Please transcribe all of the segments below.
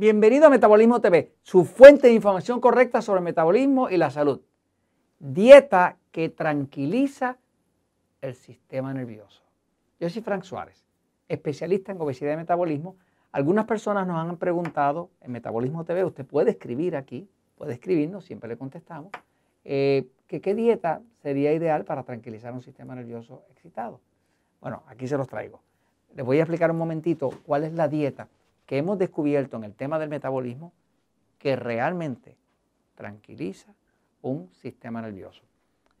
Bienvenido a Metabolismo TV, su fuente de información correcta sobre el metabolismo y la salud. Dieta que tranquiliza el sistema nervioso. Yo soy Frank Suárez, especialista en obesidad y metabolismo. Algunas personas nos han preguntado en Metabolismo TV, usted puede escribir aquí, puede escribirnos, siempre le contestamos, eh, que qué dieta sería ideal para tranquilizar un sistema nervioso excitado. Bueno, aquí se los traigo. Les voy a explicar un momentito cuál es la dieta que hemos descubierto en el tema del metabolismo que realmente tranquiliza un sistema nervioso.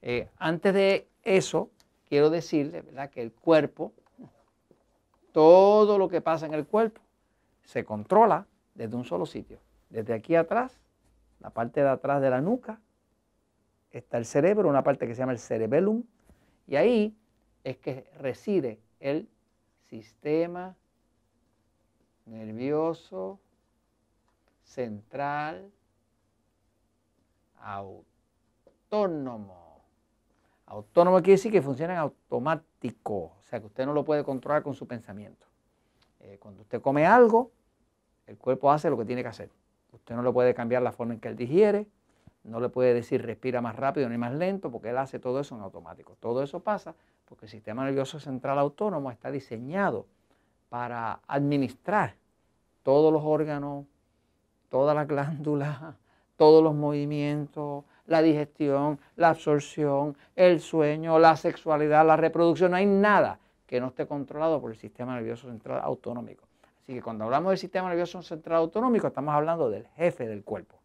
Eh, antes de eso, quiero decirle ¿verdad? que el cuerpo, todo lo que pasa en el cuerpo, se controla desde un solo sitio. Desde aquí atrás, la parte de atrás de la nuca, está el cerebro, una parte que se llama el cerebellum, y ahí es que reside el sistema nervioso central autónomo. Autónomo quiere decir que funciona en automático, o sea que usted no lo puede controlar con su pensamiento. Eh, cuando usted come algo, el cuerpo hace lo que tiene que hacer. Usted no le puede cambiar la forma en que él digiere, no le puede decir respira más rápido ni más lento, porque él hace todo eso en automático. Todo eso pasa porque el sistema nervioso central autónomo está diseñado para administrar todos los órganos, todas las glándulas, todos los movimientos, la digestión, la absorción, el sueño, la sexualidad, la reproducción. No hay nada que no esté controlado por el sistema nervioso central autonómico. Así que cuando hablamos del sistema nervioso central autonómico, estamos hablando del jefe del cuerpo.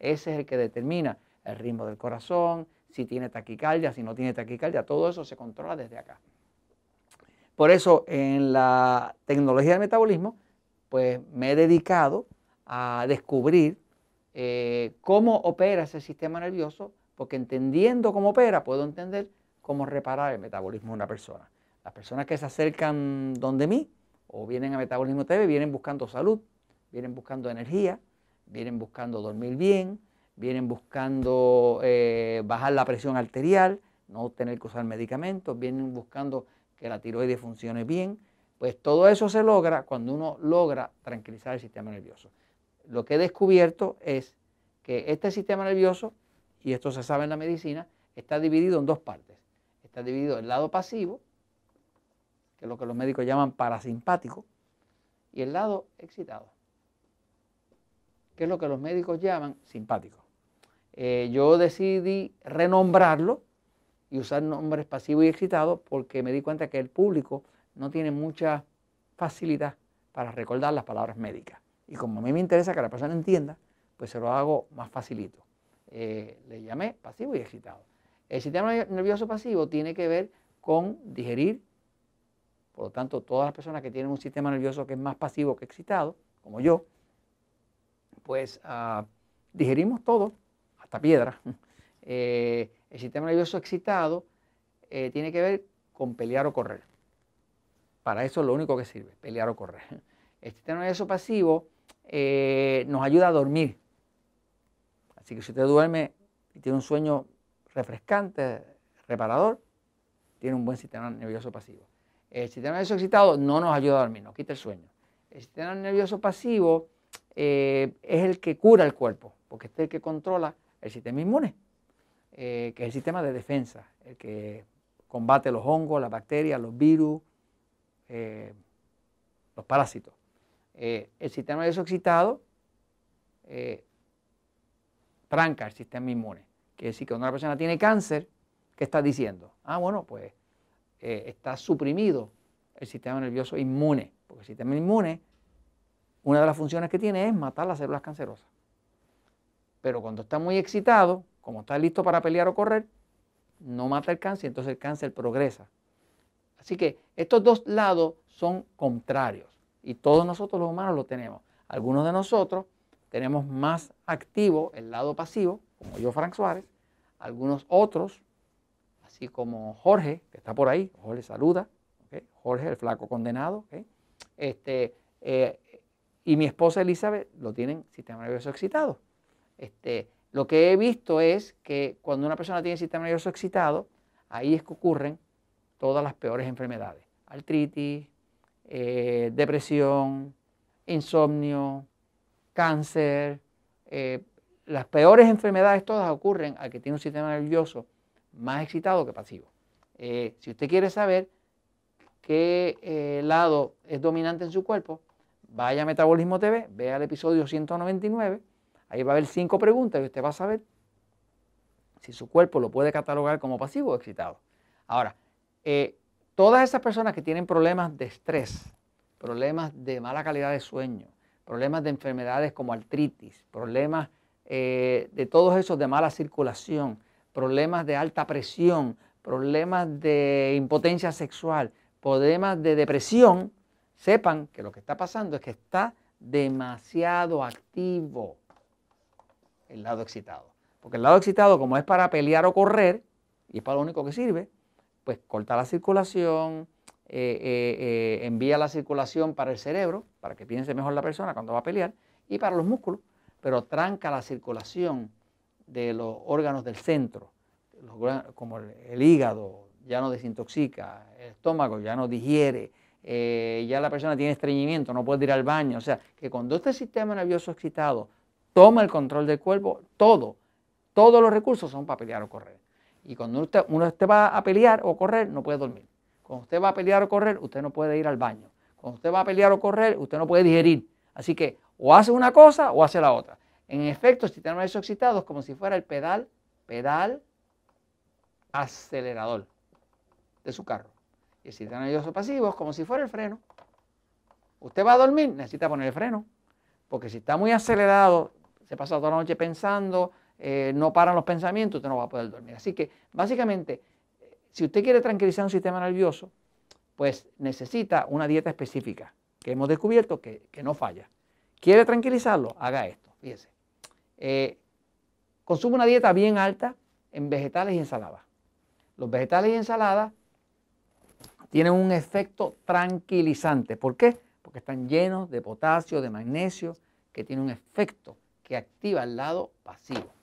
Ese es el que determina el ritmo del corazón, si tiene taquicardia, si no tiene taquicardia, todo eso se controla desde acá. Por eso en la tecnología del metabolismo, pues me he dedicado a descubrir eh, cómo opera ese sistema nervioso, porque entendiendo cómo opera, puedo entender cómo reparar el metabolismo de una persona. Las personas que se acercan donde mí o vienen a Metabolismo TV vienen buscando salud, vienen buscando energía, vienen buscando dormir bien, vienen buscando eh, bajar la presión arterial, no tener que usar medicamentos, vienen buscando que la tiroides funcione bien. Pues todo eso se logra cuando uno logra tranquilizar el sistema nervioso. Lo que he descubierto es que este sistema nervioso, y esto se sabe en la medicina, está dividido en dos partes. Está dividido el lado pasivo, que es lo que los médicos llaman parasimpático, y el lado excitado que es lo que los médicos llaman simpático. Eh, yo decidí renombrarlo y usar nombres pasivo y excitado porque me di cuenta que el público no tiene mucha facilidad para recordar las palabras médicas. Y como a mí me interesa que la persona entienda, pues se lo hago más facilito. Eh, le llamé pasivo y excitado. El sistema nervioso pasivo tiene que ver con digerir, por lo tanto, todas las personas que tienen un sistema nervioso que es más pasivo que excitado, como yo, pues ah, digerimos todo, hasta piedra. Eh, el sistema nervioso excitado eh, tiene que ver con pelear o correr. Para eso es lo único que sirve, pelear o correr. El sistema nervioso pasivo eh, nos ayuda a dormir. Así que si usted duerme y tiene un sueño refrescante, reparador, tiene un buen sistema nervioso pasivo. El sistema nervioso excitado no nos ayuda a dormir, nos quita el sueño. El sistema nervioso pasivo eh, es el que cura el cuerpo, porque es el que controla el sistema inmune, eh, que es el sistema de defensa, el que combate los hongos, las bacterias, los virus, eh, los parásitos. el sistema nervioso excitado tranca el sistema inmune. Quiere decir que cuando una persona tiene cáncer, ¿qué está diciendo? Ah, bueno, pues está suprimido el sistema nervioso inmune, porque el sistema inmune una de las funciones que tiene es matar las células cancerosas. Pero cuando está muy excitado, como está listo para pelear o correr, no mata el cáncer, entonces el cáncer progresa. Así que estos dos lados son contrarios y todos nosotros los humanos lo tenemos. Algunos de nosotros tenemos más activo el lado pasivo, como yo, Frank Suárez, algunos otros, así como Jorge, que está por ahí, Jorge saluda, Jorge, el flaco condenado, este, eh, y mi esposa Elizabeth lo tienen sistema nervioso excitado. Este, lo que he visto es que cuando una persona tiene sistema nervioso excitado, ahí es que ocurren todas las peores enfermedades. Artritis, eh, depresión, insomnio, cáncer, las peores enfermedades todas ocurren al que tiene un sistema nervioso más excitado que pasivo. si usted quiere saber qué lado es dominante en su cuerpo, vaya a Metabolismo TV, vea el episodio 199, ahí va a haber cinco preguntas y usted va a saber si su cuerpo lo puede catalogar como pasivo o excitado. Ahora, eh, todas esas personas que tienen problemas de estrés, problemas de mala calidad de sueño, problemas de enfermedades como artritis, problemas eh, de todos esos de mala circulación, problemas de alta presión, problemas de impotencia sexual, problemas de depresión, sepan que lo que está pasando es que está demasiado activo el lado excitado. Porque el lado excitado, como es para pelear o correr, y es para lo único que sirve, pues corta la circulación, eh, eh, eh, envía la circulación para el cerebro, para que piense mejor la persona cuando va a pelear, y para los músculos, pero tranca la circulación de los órganos del centro, como el, hígado ya no desintoxica, el estómago ya no digiere, ya la persona tiene estreñimiento, no puede ir al baño. O sea, que cuando este sistema nervioso excitado toma el control del cuerpo, todo todos los recursos son para pelear o correr. Y cuando usted, uno va a pelear o correr, no puede dormir. Cuando usted va a pelear o correr, usted no puede ir al baño. Cuando usted va a pelear o correr, usted no puede digerir. Así que o hace una cosa o hace la otra. En efecto, el sistema nervioso excitado es como si fuera el pedal, pedal acelerador de su carro. Y el sistema nervioso pasivo es como si fuera el freno. Usted va a dormir, necesita poner el freno. Porque si está muy acelerado, se pasa toda la noche pensando, eh, no paran los pensamientos, usted no va a poder dormir. Así que básicamente, si usted quiere tranquilizar un sistema nervioso, pues necesita una dieta específica que hemos descubierto que, no falla. ¿Quiere tranquilizarlo? Haga esto, fíjese. Eh, consume una dieta bien alta en vegetales y ensaladas. Los vegetales y ensaladas tienen un efecto tranquilizante. ¿Por qué? Porque están llenos de potasio, de magnesio, que tiene un efecto que activa el lado pasivo.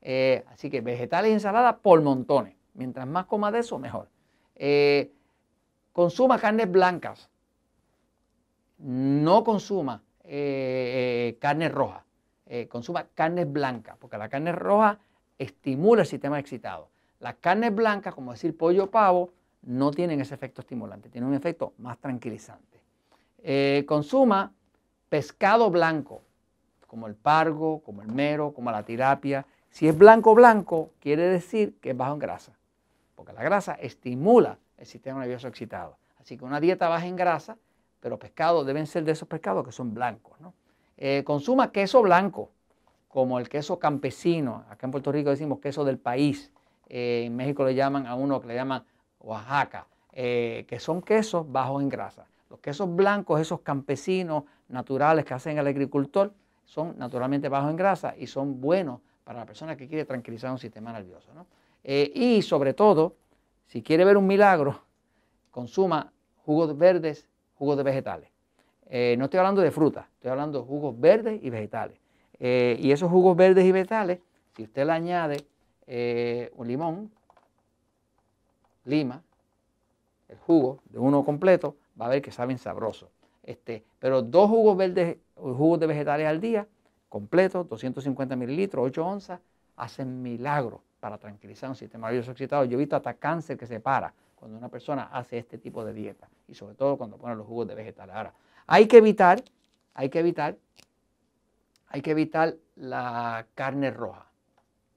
Eh, así que vegetales y ensaladas por montones. Mientras más coma de eso, mejor. Eh, consuma carnes blancas. No consuma eh, carne roja. consuma carnes blancas, porque la carne roja estimula el sistema excitado. Las carnes blancas, como decir pollo o pavo, no tienen ese efecto estimulante, tienen un efecto más tranquilizante. consuma pescado blanco, como el pargo, como el mero, como la tilapia, si es blanco blanco, quiere decir que es bajo en grasa, porque la grasa estimula el sistema nervioso excitado. Así que una dieta baja en grasa, pero pescados deben ser de esos pescados que son blancos. Eh, consuma queso blanco, como el queso campesino. Acá en Puerto Rico decimos queso del país. Eh, en México le llaman a uno que le llaman Oaxaca, eh, que son quesos bajos en grasa. Los quesos blancos, esos campesinos naturales que hacen el agricultor, son naturalmente bajos en grasa y son buenos para la persona que quiere tranquilizar un sistema nervioso. Eh, y sobre todo, si quiere ver un milagro, consuma jugos verdes, jugos de vegetales. Eh, no estoy hablando de fruta, estoy hablando de jugos verdes y vegetales. Eh, y esos jugos verdes y vegetales, si usted le añade un limón, lima, el jugo de uno completo, va a ver que saben sabroso. Este, pero dos jugos verdes, jugos de vegetales al día completo, 250 mililitros, 8 onzas, hacen milagros para tranquilizar un sistema nervioso excitado. Yo he visto hasta cáncer que se para cuando una persona hace este tipo de dieta y sobre todo cuando pone los jugos de vegetales. Ahora, hay que evitar, hay que evitar, hay que evitar la carne roja.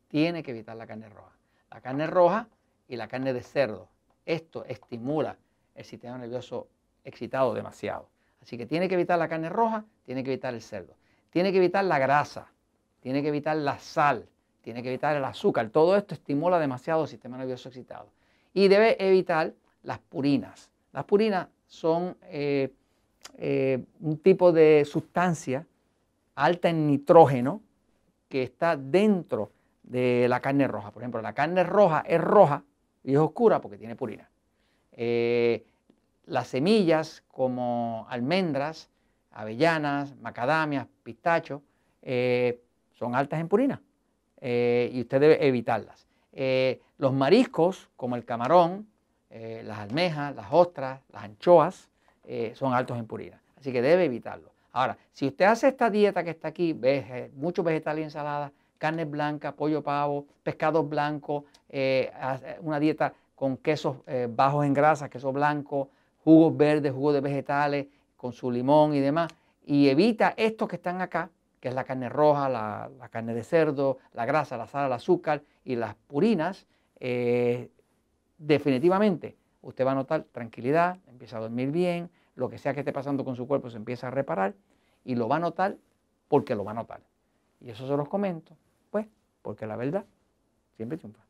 Tiene que evitar la carne roja. La carne roja y la carne de cerdo. Esto estimula el sistema nervioso excitado demasiado. Así que tiene que evitar la carne roja, tiene que evitar el cerdo. Tiene que evitar la grasa, tiene que evitar la sal, tiene que evitar el azúcar. Todo esto estimula demasiado el sistema nervioso excitado. Y debe evitar las purinas. Las purinas son eh, eh, un tipo de sustancia alta en nitrógeno que está dentro de la carne roja. Por ejemplo, la carne roja es roja y es oscura porque tiene purina. Eh, las semillas como almendras avellanas, macadamias, pistachos, eh, son altas en purina eh, y usted debe evitarlas. Eh, los mariscos, como el camarón, las almejas, las ostras, las anchoas, son altos en purina, así que debe evitarlo. Ahora, si usted hace esta dieta que está aquí, mucho vegetal y ensalada, carne blanca, pollo pavo, pescados blancos, una dieta con quesos bajos en grasa, queso blanco, jugos verdes, jugos de vegetales, con su limón y demás, y evita estos que están acá, que es la carne roja, la, carne de cerdo, la grasa, la sal, el azúcar y las purinas, eh, definitivamente usted va a notar tranquilidad, empieza a dormir bien, lo que sea que esté pasando con su cuerpo se empieza a reparar y lo va a notar porque lo va a notar. Y eso se los comento, pues, porque la verdad siempre triunfa.